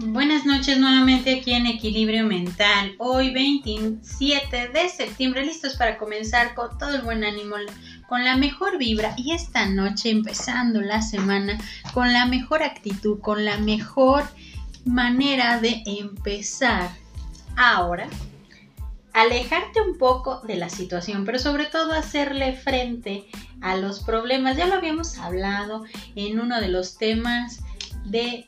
Buenas noches nuevamente aquí en Equilibrio Mental. Hoy 27 de septiembre, listos para comenzar con todo el buen ánimo, con la mejor vibra y esta noche empezando la semana con la mejor actitud, con la mejor manera de empezar. Ahora, alejarte un poco de la situación, pero sobre todo hacerle frente a los problemas. Ya lo habíamos hablado en uno de los temas de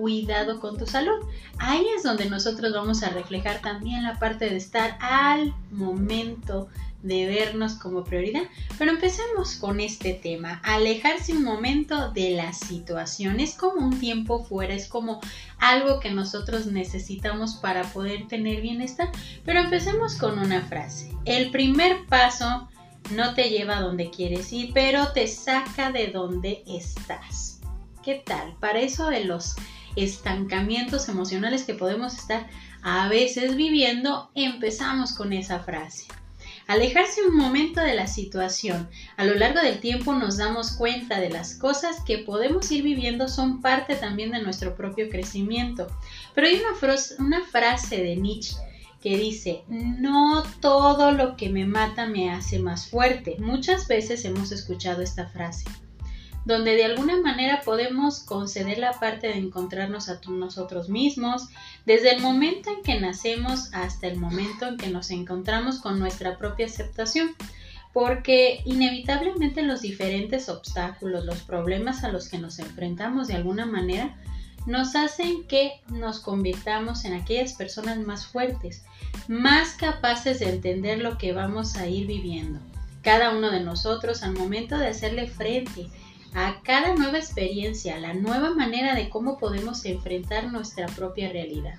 cuidado con tu salud. Ahí es donde nosotros vamos a reflejar también la parte de estar al momento de vernos como prioridad. Pero empecemos con este tema. Alejarse un momento de la situación. Es como un tiempo fuera, es como algo que nosotros necesitamos para poder tener bienestar. Pero empecemos con una frase. El primer paso no te lleva a donde quieres ir, pero te saca de donde estás. ¿Qué tal? Para eso de los estancamientos emocionales que podemos estar a veces viviendo, empezamos con esa frase. Alejarse un momento de la situación. A lo largo del tiempo nos damos cuenta de las cosas que podemos ir viviendo son parte también de nuestro propio crecimiento. Pero hay una, frase de Nietzsche que dice, no todo lo que me mata me hace más fuerte. Muchas veces hemos escuchado esta frase donde de alguna manera podemos conceder la parte de encontrarnos a nosotros mismos, desde el momento en que nacemos hasta el momento en que nos encontramos con nuestra propia aceptación, porque inevitablemente los diferentes obstáculos, los problemas a los que nos enfrentamos de alguna manera, nos hacen que nos convirtamos en aquellas personas más fuertes, más capaces de entender lo que vamos a ir viviendo. Cada uno de nosotros al momento de hacerle frente a cada nueva experiencia, la nueva manera de cómo podemos enfrentar nuestra propia realidad.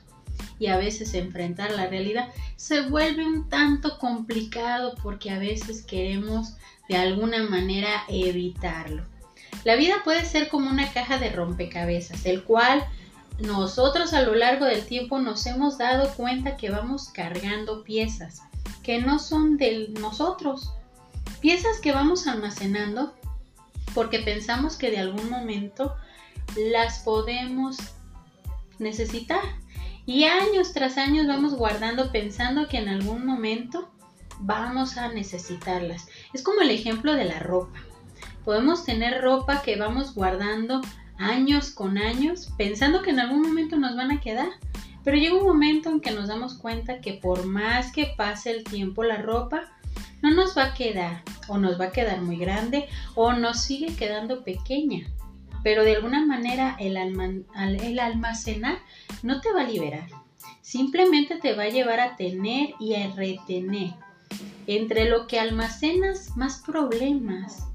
Y a veces enfrentar la realidad se vuelve un tanto complicado porque a veces queremos de alguna manera evitarlo. La vida puede ser como una caja de rompecabezas, el cual nosotros a lo largo del tiempo nos hemos dado cuenta que vamos cargando piezas que no son de nosotros, piezas que vamos almacenando porque pensamos que de algún momento las podemos necesitar. Y años tras años vamos guardando pensando que en algún momento vamos a necesitarlas. Es como el ejemplo de la ropa. Podemos tener ropa que vamos guardando años con años pensando que en algún momento nos van a quedar. Pero llega un momento en que nos damos cuenta que por más que pase el tiempo la ropa no nos va a quedar o nos va a quedar muy grande o nos sigue quedando pequeña. Pero de alguna manera el, almacenar no te va a liberar. Simplemente te va a llevar a tener y a retener. Entre lo que almacenas, más problemas.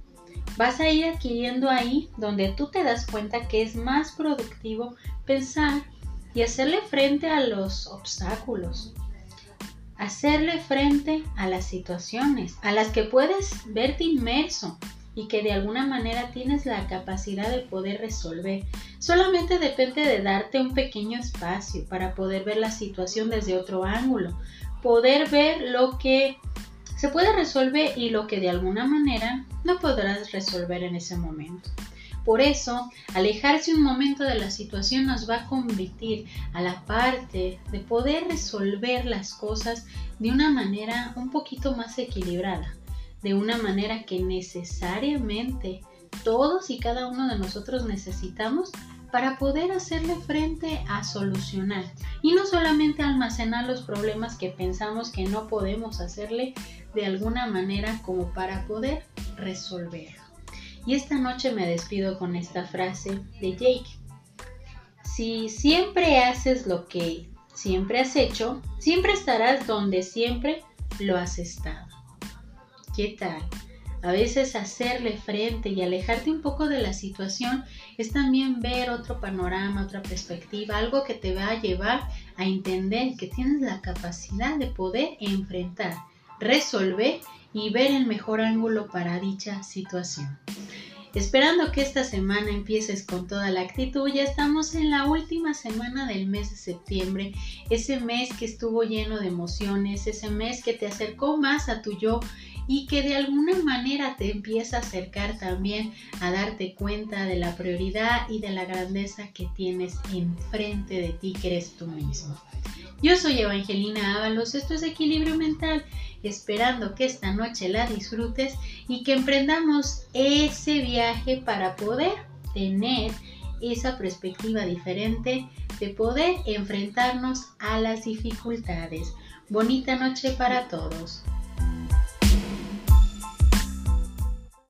Vas a ir adquiriendo ahí donde tú te das cuenta que es más productivo pensar y hacerle frente a los obstáculos, hacerle frente a las situaciones a las que puedes verte inmerso y que de alguna manera tienes la capacidad de poder resolver. Solamente depende de darte un pequeño espacio para poder ver la situación desde otro ángulo, poder ver lo que se puede resolver y lo que de alguna manera no podrás resolver en ese momento. Por eso, alejarse un momento de la situación nos va a convertir a la parte de poder resolver las cosas de una manera un poquito más equilibrada, de una manera que necesariamente todos y cada uno de nosotros necesitamos para poder hacerle frente a solucionar y no solamente almacenar los problemas que pensamos que no podemos hacerle de alguna manera como para poder resolver. Y esta noche me despido con esta frase de Jake. Si siempre haces lo que siempre has hecho, siempre estarás donde siempre lo has estado. ¿Qué tal? A veces hacerle frente y alejarte un poco de la situación es también ver otro panorama, otra perspectiva, algo que te va a llevar a entender que tienes la capacidad de poder enfrentar, resolver y ver el mejor ángulo para dicha situación. Esperando que esta semana empieces con toda la actitud, ya estamos en la última semana del mes de septiembre, ese mes que estuvo lleno de emociones, ese mes que te acercó más a tu yo y que de alguna manera te empieza a acercar también a darte cuenta de la prioridad y de la grandeza que tienes enfrente de ti, que eres tú mismo. Yo soy Evangelina Ábalos, esto es Equilibrio Mental, esperando que esta noche la disfrutes y que emprendamos ese viaje para poder tener esa perspectiva diferente de poder enfrentarnos a las dificultades. Bonita noche para todos.